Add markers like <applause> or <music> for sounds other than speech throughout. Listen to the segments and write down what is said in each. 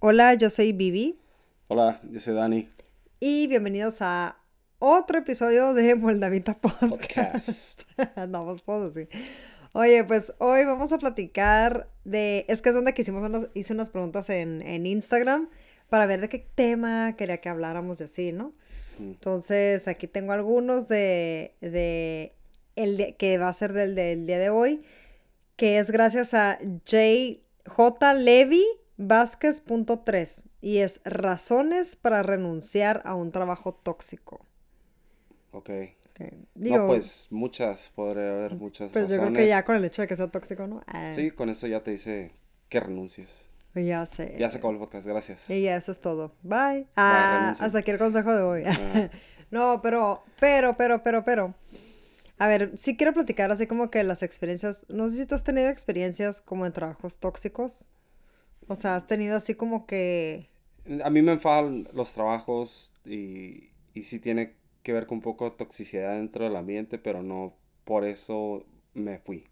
Hola, yo soy Vivi Hola, yo soy Dani. y bienvenidos a otro episodio de <laughs> Moldavita Podcast. Podcast. Andamos todos así. Oye, pues hoy vamos a platicar de... Es que es donde que hicimos unos- hice unas preguntas en, en Instagram para ver de qué tema quería que habláramos de así, ¿no? Entonces, aquí tengo algunos de, de el de- que va a ser del, del día de hoy, que es gracias a J. J. Levy Vázquez.3 y es razones para renunciar a un trabajo tóxico. Ok. Ok, Digo, no, pues muchas, podría haber muchas pues yo creo que ya con el hecho de que sea tóxico, ¿no? Ah, Sí, con eso ya te dice que renuncies. Ya sé. Ya se acabó el podcast, gracias. Y ya, eso es todo. Bye. Ah, hasta aquí el consejo de hoy. Ah. <laughs> No, pero, pero, pero, pero, pero. A ver, sí quiero platicar así como que las experiencias. No sé si tú has tenido experiencias como en trabajos tóxicos. O sea, has tenido así como que. A mí me enfadan los trabajos y, y sí tiene que ver con un poco de toxicidad dentro del ambiente, pero no por eso me fui.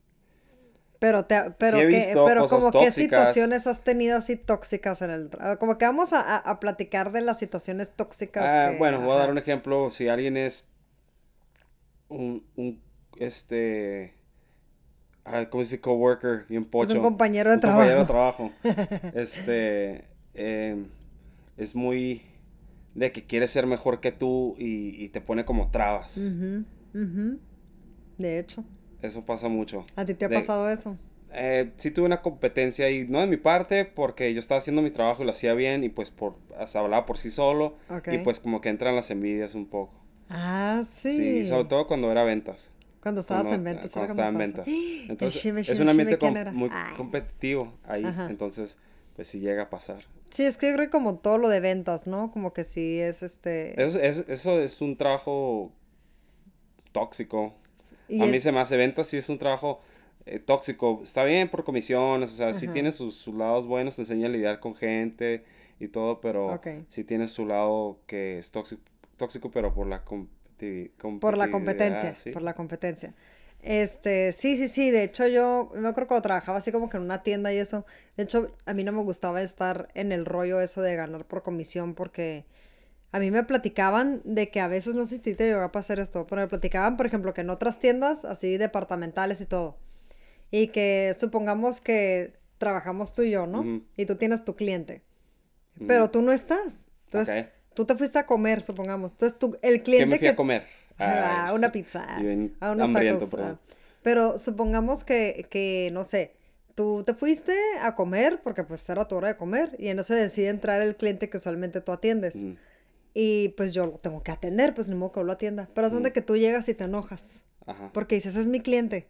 Pero te, pero que, pero como qué situaciones has tenido así tóxicas en el trabajo. Como que vamos a, a- a platicar de las situaciones tóxicas. Ah, que- bueno, voy a dar un ejemplo. Si alguien es un, un este, ah, ¿cómo dice? Coworker, bien pocho. Es un compañero de un compañero de trabajo. trabajo. <laughs> Este, em, es muy de que quiere ser mejor que tú y, y te pone como trabas. Ujú, ujú. De hecho, Eso pasa mucho. ¿a ti te ha De- pasado eso? Eh, sí tuve una competencia y no de mi parte porque yo estaba haciendo mi trabajo y lo hacía bien y pues por, se hablaba por sí solo y pues como que entran las envidias un poco. Ah, sí. Sí, sobre todo cuando era ventas. Cuando estabas Cuando, en ventas. cuando estaba en ventas. Entonces, es un ambiente muy Ay. competitivo ahí. Ajá. Entonces, pues sí llega a pasar. Sí, es que yo creo que como todo lo de ventas, ¿no? Como que sí es este... Eso es, eso es un trabajo tóxico. y a mí es- se me hace ventas, sí es un trabajo eh, tóxico. Está bien por comisiones, o sea, sí tiene sus, sus lados buenos, te enseña a lidiar con gente y todo, pero sí tiene su lado que es tóxico, tóxico pero por la competi- Por la competitividad, competencia, ¿sí? por la competencia. Este, sí, sí, sí, de hecho yo, me acuerdo cuando trabajaba así como que en una tienda y eso, de hecho a mí no me gustaba estar en el rollo eso de ganar por comisión porque a mí me platicaban de que a veces, no sé si te llegó a pasar esto, pero me platicaban, por ejemplo, que en otras tiendas, así departamentales y todo, y que supongamos que trabajamos tú y yo, ¿no? Y tú tienes tu cliente, pero tú no estás. Entonces. Tú te fuiste a comer, supongamos. Entonces, tú, el ¿Qué cliente me fui que... a comer? Ah, Ay, una pizza. A unos tacos. ah. Pero supongamos que, que, no sé, tú te fuiste a comer porque pues era tu hora de comer y en eso decide entrar el cliente que usualmente tú atiendes. Ujú. Y pues yo lo tengo que atender, pues ni modo que lo atienda. Pero es donde Mm. que tú llegas y te enojas Ajá. porque dices, ese es mi cliente.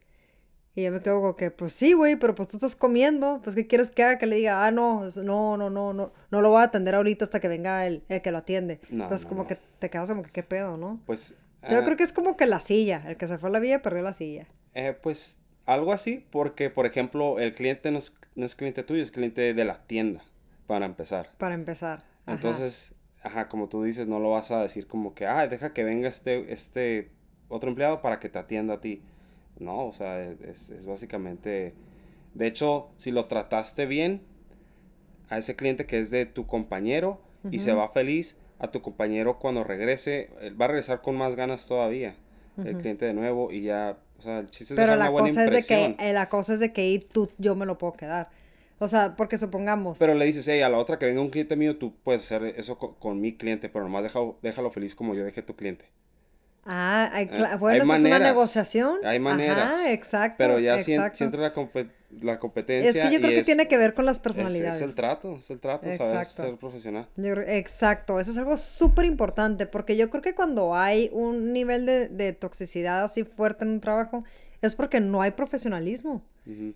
Y yo me quedo como que, pues sí, güey, pero pues tú estás comiendo, pues ¿qué quieres que haga? Que le diga, ah, no, no, no, no, no, no lo voy a atender ahorita hasta que venga el, el que lo atiende. No, no, como no. que te quedas como que, ¿qué pedo, no? Pues, O sea, yo ah, creo que es como que la silla. El que se fue a la villa perdió la silla. Eh, pues algo así, porque por ejemplo, el cliente no es, no es cliente tuyo, es cliente de la tienda, para empezar. Para empezar. Ajá. Entonces, ajá, como tú dices, no lo vas a decir como que, ah, deja que venga este, este otro empleado para que te atienda a ti. No, o sea, es, es básicamente, de hecho, si lo trataste bien a ese cliente que es de tu compañero y se va feliz, a tu compañero cuando regrese, él va a regresar con más ganas todavía. El Ujú. cliente de nuevo y ya, o sea, el chiste es Pero la una buena cosa es de que, impresión. eh, la cosa es de que tú, yo me lo puedo quedar. O sea, porque supongamos. Pero le dices, hey, a la otra que venga un cliente mío, tú puedes hacer eso co- con, mi cliente, pero nomás déjalo, déjalo feliz como yo dejé tu cliente. Ah, hay Eh, bueno, hay eso es una negociación. hay maneras, Ajá, exacto. Pero ya exacto. si entra la, compe- la competencia. Es que yo creo que es- tiene que ver con las es- personalidades. Es, el trato, es el trato, sabes Exacto. ser profesional. Yo exacto, eso es algo súper importante, porque yo creo que cuando hay un nivel de, de toxicidad así fuerte en un trabajo, es porque no hay profesionalismo.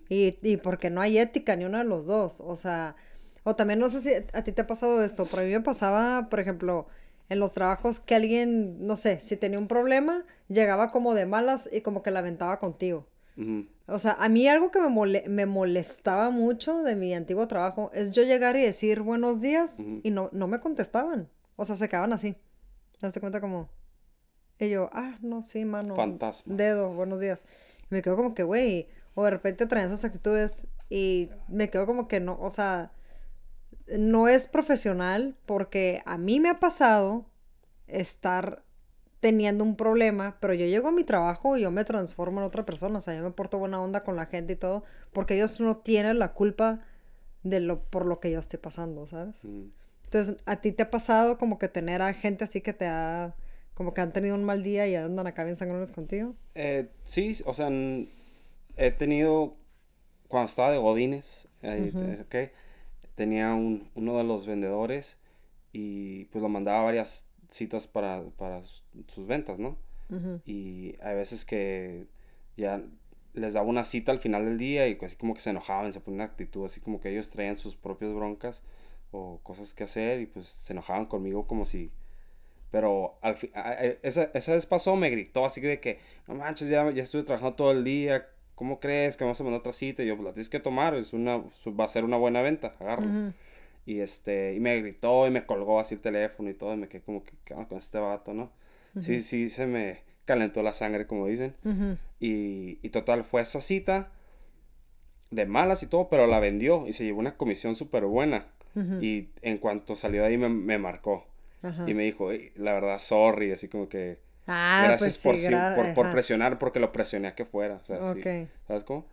Y, y porque no hay ética ni uno de los dos. O sea, o también no sé si a ti te ha pasado esto, pero a mí me pasaba, por ejemplo, en los trabajos que alguien, no sé, si tenía un problema, llegaba como de malas y como que la aventaba contigo. Ujú. O sea, a mí algo que me, mole- me molestaba mucho de mi antiguo trabajo es yo llegar y decir buenos días y no, no me contestaban. O sea, se quedaban así. ¿Te das cuenta como? Y yo, ah, no, sí, mano. Fantasma. Dedo, buenos días. Y me quedo como que, güey, o de repente traen esas actitudes y me quedo como que no, o sea, no es profesional porque a mí me ha pasado estar teniendo un problema, pero yo llego a mi trabajo y yo me transformo en otra persona, o sea, yo me porto buena onda con la gente y todo, porque ellos no tienen la culpa de lo por lo que yo estoy pasando, ¿sabes? Mm. Entonces, ¿a ti te ha pasado como que tener a gente así que te ha, como que han tenido un mal día y andan acá bien sangrones contigo? Eh, sí, o sea, he tenido, cuando estaba de Godines, eh, ok, tenía un, uno de los vendedores y pues lo mandaba a varias citas para, para sus ventas, ¿no? Ujú. Y hay veces que ya les daba una cita al final del día y así como que se enojaban, se ponían una actitud así como que ellos traían sus propias broncas o cosas que hacer y pues se enojaban conmigo como si... Pero al fin, esa, esa vez pasó, me gritó así de que, no manches, ya, ya estuve trabajando todo el día, ¿cómo crees que vamos a mandar otra cita? Y yo, pues la tienes que tomar, es una, va a ser una buena venta, agárralo. Ujú. Y este, y me gritó y me colgó así el teléfono y todo, y me quedé como que, ¿qué con este vato, no? Sí, sí, se me calentó la sangre, como dicen. Y, y total, fue esa cita de malas y todo, pero la vendió y se llevó una comisión súper buena. Y en cuanto salió de ahí me, me marcó y me dijo, "Ey, la verdad, sorry, así como que Ah, gracias pues por, sí, gra- por, por presionar, porque lo presioné a que fuera. O sea, sí. ¿Sabes cómo?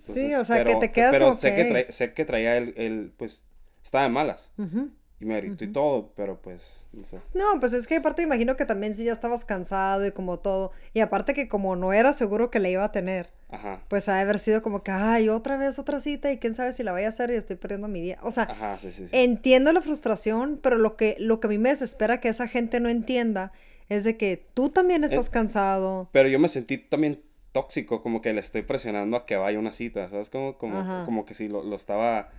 Sí, o sea, que te quedas Pero sé, que traía, sé que traía el, el, pues, estaba de malas. Ujú. Y me gritó y Ujú. todo, pero pues, no sé. No, pues es que aparte imagino que también sí ya estabas cansado y como todo. Y aparte que como no era seguro que le iba a tener, Ajá. pues ha de haber sido como que, ay, otra vez otra cita y quién sabe si la vaya a hacer y estoy perdiendo mi día. O sea, Ajá, sí, sí, sí. entiendo la frustración, pero lo que, lo que a mí me desespera que esa gente no entienda es de que tú también estás cansado. Pero yo me sentí también tóxico, como que le estoy presionando a que vaya a una cita, ¿sabes? Como, como, Ajá. como que si lo, lo estaba...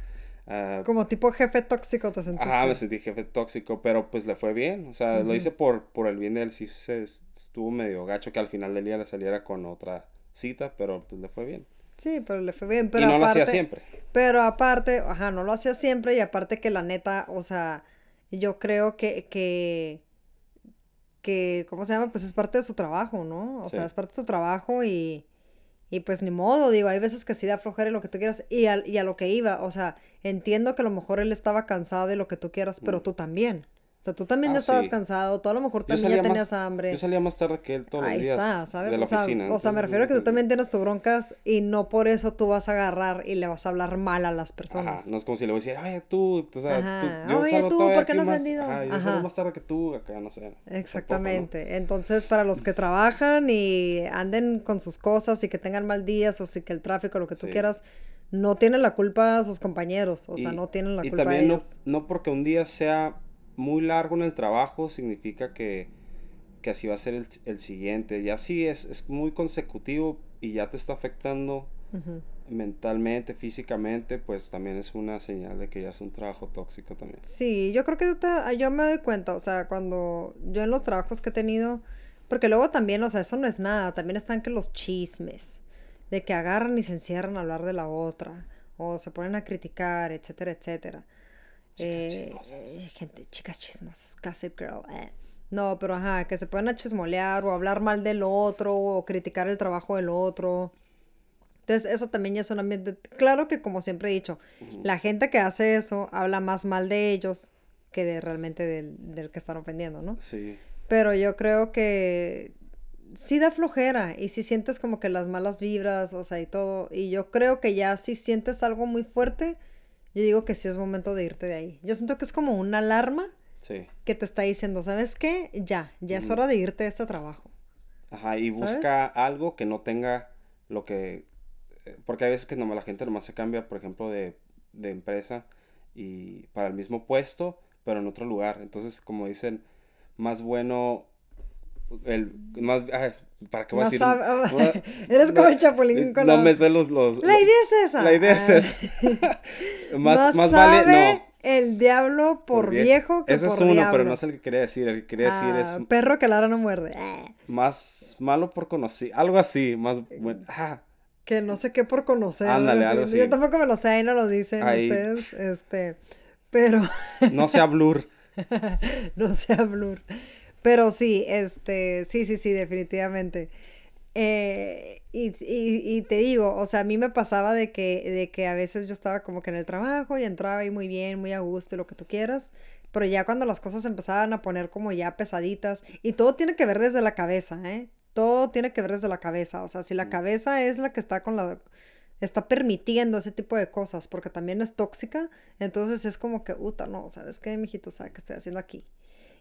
ah, Como tipo jefe tóxico te sentiste. Ajá, me sentí jefe tóxico, pero pues le fue bien. O sea, lo Ujú. hice por, por el bien de él. Sí se estuvo medio gacho que al final del día le saliera con otra cita, pero pues le fue bien. Sí, pero le fue bien. Pero y no lo hacía aparte- siempre. Pero aparte, ajá, no lo hacía siempre y aparte que la neta, o sea, yo creo que, que, que, ¿cómo se llama? Pues es parte de su trabajo, ¿no? O sea, es parte de su trabajo y, y pues ni modo, digo, hay veces que sí da flojera y lo que tú quieras y a, y a lo que iba, o sea, entiendo que a lo mejor él estaba cansado de lo que tú quieras, pero Mm. tú también. O sea, tú también Ah, ya estabas sí. cansado, tú a lo mejor también ya tenías más- hambre. Yo salía más tarde que él todos los Ahí días está, ¿sabes? de la o, sea, oficina. o sea, me refiero a que tú también tienes tus broncas y no por eso tú vas a agarrar y le vas a hablar mal a las Ajá, personas. no es como si le voy a decir, oye, tú, o sea, Ajá. tú, yo Oye, tú, ¿por qué no has más- vendido? Ajá, yo Ajá. salgo más tarde que tú, acá, no sé. Tampoco, ¿no? Exactamente. Entonces, para los que trabajan y anden con sus cosas y que tengan mal días o si que el tráfico, lo que tú Sí. quieras, no tienen la culpa sus compañeros, o sea, Y- no tienen la y culpa también no, ellos. no porque un día sea muy largo en el trabajo significa que, que así va a ser el, el siguiente. Y así es, es muy consecutivo y ya te está afectando mentalmente, físicamente, pues también es una señal de que ya es un trabajo tóxico también. Sí, yo creo que yo te- yo me doy cuenta, o sea, cuando yo en los trabajos que he tenido, porque luego también, o sea, eso no es nada, también están que los chismes, de que agarran y se encierran a hablar de la otra, o se ponen a criticar, etcétera, etcétera. Chicas Eh, chismosas. gente, chicas chismosas, gossip girl. eh. No, pero ajá, que se a chismolear o hablar mal del otro o criticar el trabajo del otro. Entonces, eso también ya es un ambiente. Claro que, como siempre he dicho, la gente que hace eso habla más mal de ellos que de realmente del, del que están ofendiendo, ¿no? Sí, Pero yo creo que sí da flojera y si sientes como que las malas vibras, o sea, y todo. Y yo creo que ya si sientes algo muy fuerte, yo digo que sí es momento de irte de ahí. Yo siento que es como una alarma sí. que te está diciendo, ¿sabes qué? Ya, ya es Ujú. hora de irte de este trabajo. Ajá, y ¿Sabes? busca algo que no tenga lo que... eh, Porque hay veces que nomás la gente nomás se cambia, por ejemplo, de, de empresa y para el mismo puesto, pero en otro lugar. Entonces, como dicen, más bueno el más ay, para qué voy a decir <laughs> Eres como no, el chapulín eh, con no me sé los, los La idea es esa. la idea es Ah. esa. <laughs> más, Más, más sabe vale no el diablo por, vie- viejo que ese por es uno diablo. pero no es el que quería decir el que quería decir Ah, es perro que ladra no muerde. Ah, más malo por conocer algo así más bueno ah, que no sé qué por conocer. Ándale, algo así. Yo tampoco me lo sé, ahí no lo dicen Ahí. ustedes. Este, pero no sea blur <laughs> no sea blur. Pero sí, este, sí, sí, sí, definitivamente. Eh, y, y, y, te digo, o sea, a mí me pasaba de que, de que a veces yo estaba como que en el trabajo y entraba ahí muy bien, muy a gusto y lo que tú quieras, pero ya cuando las cosas empezaban a poner como ya pesaditas, y todo tiene que ver desde la cabeza, ¿eh? Todo tiene que ver desde la cabeza, o sea, si la cabeza es la que está con la está permitiendo ese tipo de cosas porque también es tóxica, entonces es como que, uta, no, ¿sabes qué, mijito? ¿Sabes qué estoy haciendo aquí?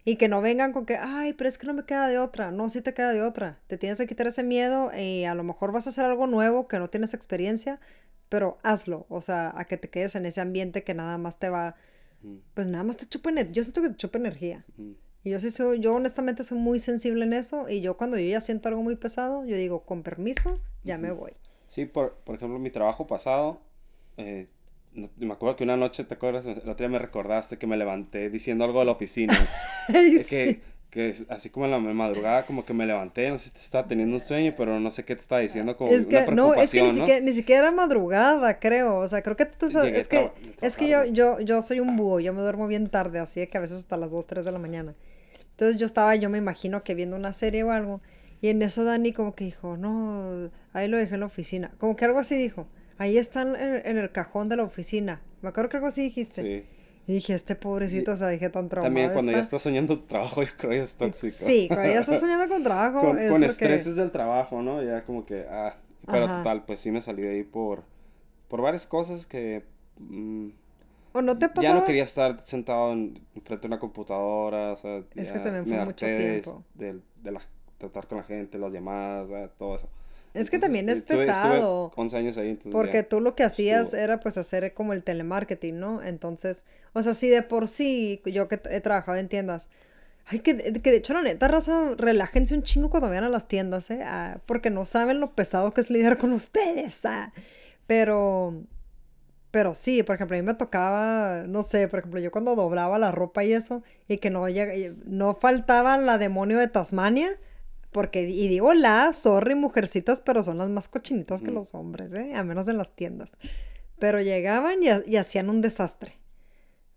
Y que no vengan con que, ay, pero es que no me queda de otra. No, sí te queda de otra. Te tienes que quitar ese miedo y a lo mejor vas a hacer algo nuevo que no tienes experiencia, pero hazlo. O sea, a que te quedes en ese ambiente que nada más te va, pues nada más te chupa energía. Yo siento que te chupa energía. Y yo sí soy, yo honestamente soy muy sensible en eso y yo cuando yo ya siento algo muy pesado, yo digo, con permiso, ya me voy. Sí, por, por ejemplo, mi trabajo pasado, eh, me acuerdo que una noche, ¿te acuerdas? El otro día me recordaste que me levanté diciendo algo de la oficina. <laughs> que, que así como en la madrugada, como que me levanté, no sé si te estaba teniendo un sueño, pero no sé qué te estaba diciendo, como es que, una No, es que ni, Siquiera, ni siquiera era madrugada, creo. O sea, creo que tú te Es que, es que yo, yo, yo soy un búho, yo me duermo bien tarde, así que a veces hasta las 2, 3 de la mañana. Entonces yo estaba, yo me imagino que viendo una serie o algo, y en eso Dani como que dijo, no, ahí lo dejé en la oficina. Como que algo así dijo. Ahí están en, el cajón de la oficina. Me acuerdo que algo así dijiste. Sí. Y dije, este pobrecito, o sea, dije tan traumado. También cuando ya estás soñando trabajo, <laughs> yo creo que es tóxico. Sí, cuando ya estás soñando con trabajo. con, es con estreses del trabajo, ¿no? Ya como que, ah. Pero total, pues sí me salí de ahí por, por varias cosas que. Mm, ¿O no te Ya no quería estar sentado en, frente a una computadora, o sea. Es que también fue mucho tiempo. De, de la tratar con la gente, las llamadas, todo eso. Es que también es pesado. 11 años ahí, entonces Porque tú lo que hacías era pues hacer como el telemarketing, ¿no? Entonces, o sea, si de por sí, yo que he trabajado en tiendas, ay, que, que de hecho la neta, raza, relájense un chingo cuando vayan a las tiendas, ¿eh? Ah, porque no saben lo pesado que es lidiar con ustedes, ah. Pero, pero sí, por ejemplo, a mí me tocaba, no sé, por ejemplo, yo cuando doblaba la ropa y eso, y que no, no faltaba la demonio de Tasmania, porque, y digo la, sorry, mujercitas, pero son las más cochinitas que los hombres, ¿eh? A menos en las tiendas. Pero llegaban y, hacían un desastre.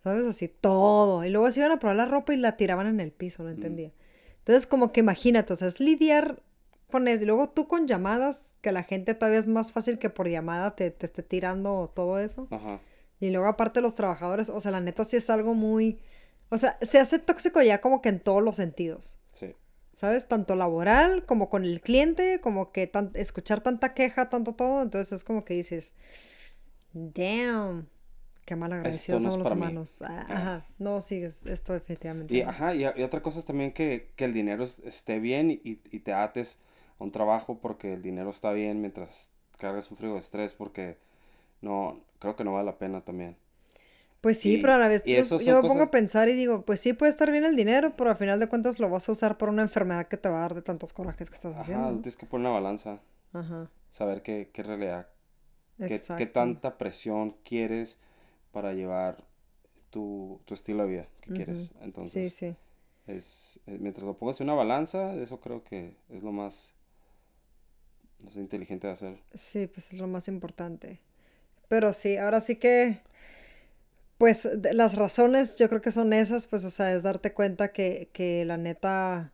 ¿Sabes? Así, todo. Y luego se iban a probar la ropa y la tiraban en el piso, no entendía. Entonces, como que imagínate, o sea, es lidiar con eso. Y luego tú con llamadas, que la gente todavía es más fácil que por llamada te, te esté tirando todo eso. Ajá. Y luego aparte los trabajadores, o sea, la neta sí es algo muy... O sea, se hace tóxico ya como que en todos los sentidos. Sí. ¿Sabes? Tanto laboral como con el cliente, como que escuchar tanta queja, tanto todo, entonces es como que dices, damn, qué mal agradecidos somos los humanos. Ah, ajá, no, sí, esto definitivamente. Y, ajá, y, otra cosa es también que, el dinero esté bien y, y, te ates a un trabajo porque el dinero está bien mientras cargas un frío de estrés porque no, creo que no vale la pena también. Pues sí, pero a la vez yo, me pongo a pensar y digo, pues sí puede estar bien el dinero, pero al final de cuentas lo vas a usar por una enfermedad que te va a dar de tantos corajes que estás haciendo. Ajá, tienes que poner una balanza. Ajá. Saber qué, qué realidad, qué, qué, tanta presión quieres para llevar tu, tu estilo de vida que quieres. Entonces, sí, sí. Es, eh, mientras lo pongas en una balanza, eso creo que es lo más, no sé, inteligente de hacer. Sí, pues es lo más importante. Pero sí, ahora sí que pues las razones yo creo que son esas, pues, o sea, es darte cuenta que, que la neta,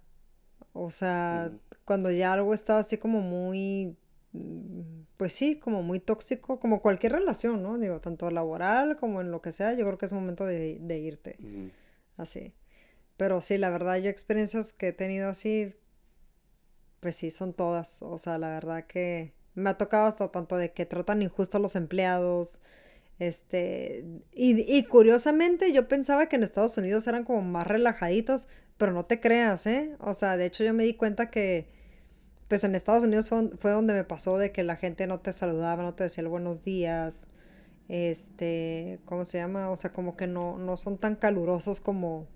o sea, cuando ya algo está así como muy, mm, pues sí, como muy tóxico, como cualquier relación, ¿no? Digo, tanto laboral como en lo que sea, yo creo que es momento de, de irte. Así. Pero sí, la verdad, yo experiencias que he tenido así, pues sí, son todas. O sea, la verdad que me ha tocado hasta tanto de que tratan injusto a los empleados, este, y, curiosamente yo pensaba que en Estados Unidos eran como más relajaditos, pero no te creas, ¿eh? O sea, de hecho yo me di cuenta que, pues en Estados Unidos fue, donde me pasó de que la gente no te saludaba, no te decía el buenos días, este, ¿cómo se llama? O sea, como que no, no son tan calurosos como,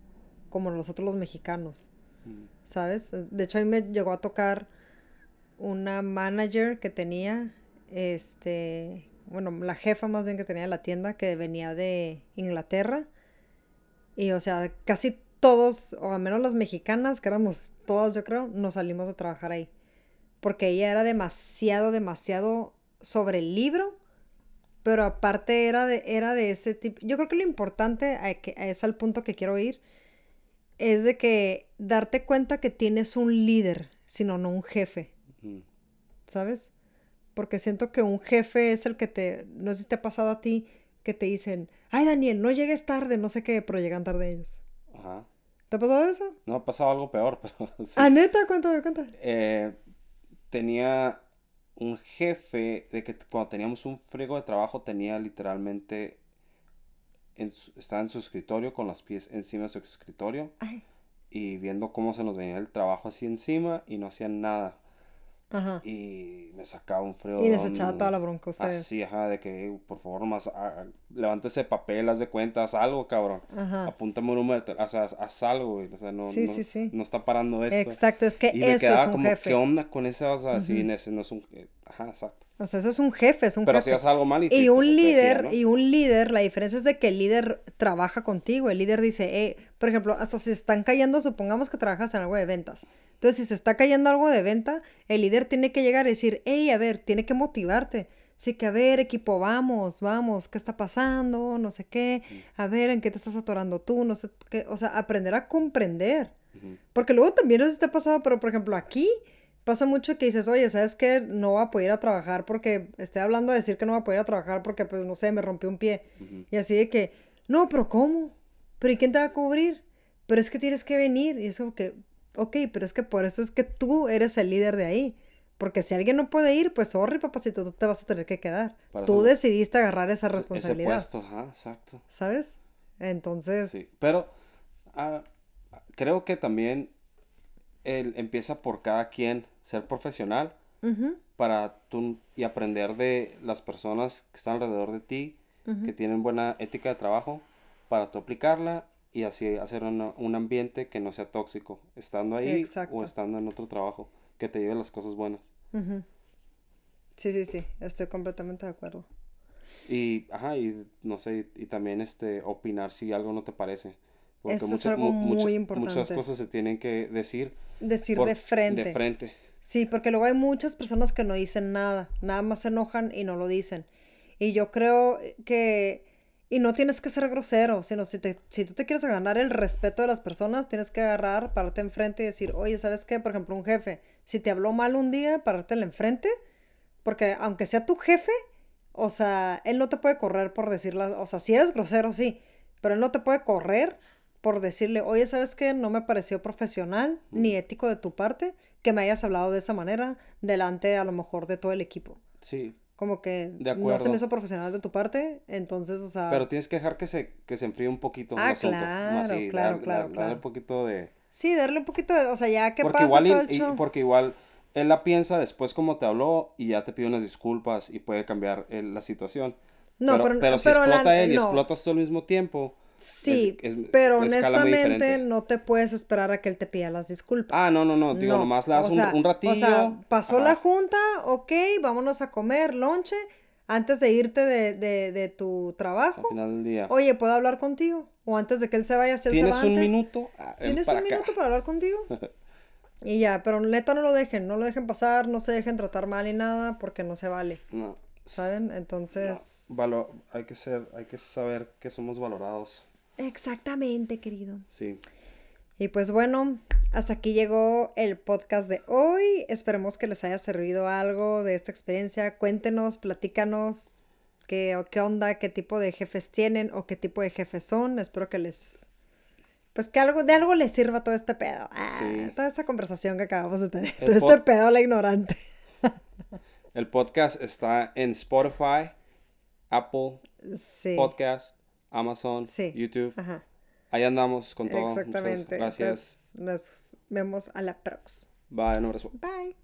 como nosotros los mexicanos, mm. ¿sabes? De hecho a mí me llegó a tocar una manager que tenía, este, bueno, la jefa más bien que tenía la tienda, que venía de Inglaterra. Y o sea, casi todos, o al menos las mexicanas, que éramos todas, yo creo, nos salimos a trabajar ahí. Porque ella era demasiado, demasiado sobre el libro. Pero aparte era de, era de ese tipo. Yo creo que lo importante, es al punto que quiero ir, es de que darte cuenta que tienes un líder, sino no un jefe. ¿sabes? Porque siento que un jefe es el que te, no sé si te ha pasado a ti, que te dicen, ay Daniel, no llegues tarde, no sé qué, pero llegan tarde ellos. Ajá. ¿Te ha pasado eso? No ha pasado algo peor, <laughs> pero sí. Ah, neta, cuéntame, cuéntame. Eh, tenía un jefe de que cuando teníamos un frigo de trabajo tenía literalmente en su- estaba en su escritorio con los pies encima de su escritorio Ay. y viendo cómo se nos venía el trabajo así encima y no hacían nada Ajá. y me sacaba un frío Y les echaba toda la bronca a ustedes. así ajá de que "Eh, por favor más ah, levántese papel haz de cuentas algo cabrón Ajá. apúntame un número o sea haz algo güey. o sea no Sí, no, sí, sí. no está parando esto Exacto, es que y me eso quedaba es un como, jefe. ¿qué onda con esa? O sea, Ujú. ese no es un... eh, Ajá, exacto. O sea, eso es un jefe, es un Pero si haces algo mal y, te- Y un te decía, líder, ¿no? y un líder, la diferencia es de que el líder trabaja contigo. El líder dice, eh, por ejemplo, hasta si se están cayendo, supongamos que trabajas en algo de ventas. Entonces, si se está cayendo algo de venta, el líder tiene que llegar y decir, hey, a ver, tiene que motivarte. Sí, que a ver, equipo, vamos, vamos, ¿qué está pasando? No sé qué. A ver, ¿en qué te estás atorando tú? No sé qué. O sea, aprender a comprender. Porque luego también eso ha pasado, pero por ejemplo aquí pasa mucho que dices, oye, ¿sabes qué? No voy a poder ir a trabajar porque estoy hablando de decir que no voy a poder ir a trabajar porque, pues, no sé, me rompí un pie. Y así de que, no, pero ¿cómo? ¿Pero y quién te va a cubrir? Pero es que tienes que venir. Y eso que, ok, pero es que por eso es que tú eres el líder de ahí. Porque si alguien no puede ir, pues sorry, papacito, tú te vas a tener que quedar. Para Tú decidiste agarrar esa responsabilidad. Ese puesto, ajá, exacto. ¿Sabes? Entonces, Sí, pero ah, creo que también el, empieza por cada quien ser profesional para tú y aprender de las personas que están alrededor de ti, que tienen buena ética de trabajo, para tú aplicarla y así hacer una- un ambiente que no sea tóxico, estando ahí Exacto. o estando en otro trabajo, que te lleve las cosas buenas. Ujú. Sí, sí, sí, estoy completamente de acuerdo. Y, ajá, y no sé, y, también este, opinar si algo no te parece. Porque Eso es mucha- algo mu- mucha- muy Muchas importante. cosas se tienen que decir Decir por- de frente. De frente. Sí, porque luego hay muchas personas que no dicen nada, nada más se enojan y no lo dicen. Y yo creo que, y no tienes que ser grosero, sino si, te, si tú te quieres ganar el respeto de las personas, tienes que agarrar, pararte enfrente y decir, oye, ¿sabes qué? Por ejemplo, un jefe, si te habló mal un día, parártelo enfrente, porque aunque sea tu jefe, o sea, él no te puede correr por decirla, o sea, si eres grosero, sí, pero él no te puede correr por decirle, oye, ¿sabes qué? No me pareció profesional ni ético de tu parte que me hayas hablado de esa manera delante a lo mejor de todo el equipo. Sí, Como que De no se me hizo profesional de tu parte, entonces, o sea... pero tienes que dejar que se, que se enfríe un poquito el Ah, asunto. claro, Así, claro, dar- claro, dar- darle un poquito de... Sí, darle un poquito de... O sea, ya que Porque pasa igual, y- y- porque igual él la piensa después como te habló y ya te pide unas disculpas y puede cambiar eh, la situación. No, pero, pero- si pero la- explota él y no. explotas tú al mismo tiempo. Sí, es- pero es- honestamente no te puedes esperar a que él te pida las disculpas. Ah, no, no, no. Digo, No, nomás le das o un, sea- un ratillo. O sea, pasó ajá, la junta, ok, vámonos a comer, lonche, antes de irte de, de, de tu Al trabajo. final del día. Oye, ¿puedo hablar contigo? O antes de que él se vaya, si él se ¿Tienes va un antes, minuto? Ah, ven ¿Tienes para un acá. minuto para hablar contigo? <laughs> Y ya, pero neta no lo dejen, no lo dejen pasar, no se dejen tratar mal ni nada, porque no se vale, No. ¿saben? Entonces... No, valo- hay que ser, hay que saber que somos valorados. Exactamente, querido. Sí. Y pues bueno, hasta aquí llegó el podcast de hoy. Esperemos que les haya servido algo de esta experiencia. Cuéntenos, platícanos qué, o qué onda, qué tipo de jefes tienen o qué tipo de jefes son. Espero que les... Pues que algo, de algo les sirva todo este pedo. Ah, Sí. Toda esta conversación que acabamos de tener. El Todo este pedo, la ignorante. El podcast está en Spotify, Apple Sí. Podcast, Amazon, Sí. YouTube. Ajá. Ahí andamos con todo. Muchas Exactamente. gracias. Entonces, nos vemos a la próxima. Bye, un abrazo. Bye.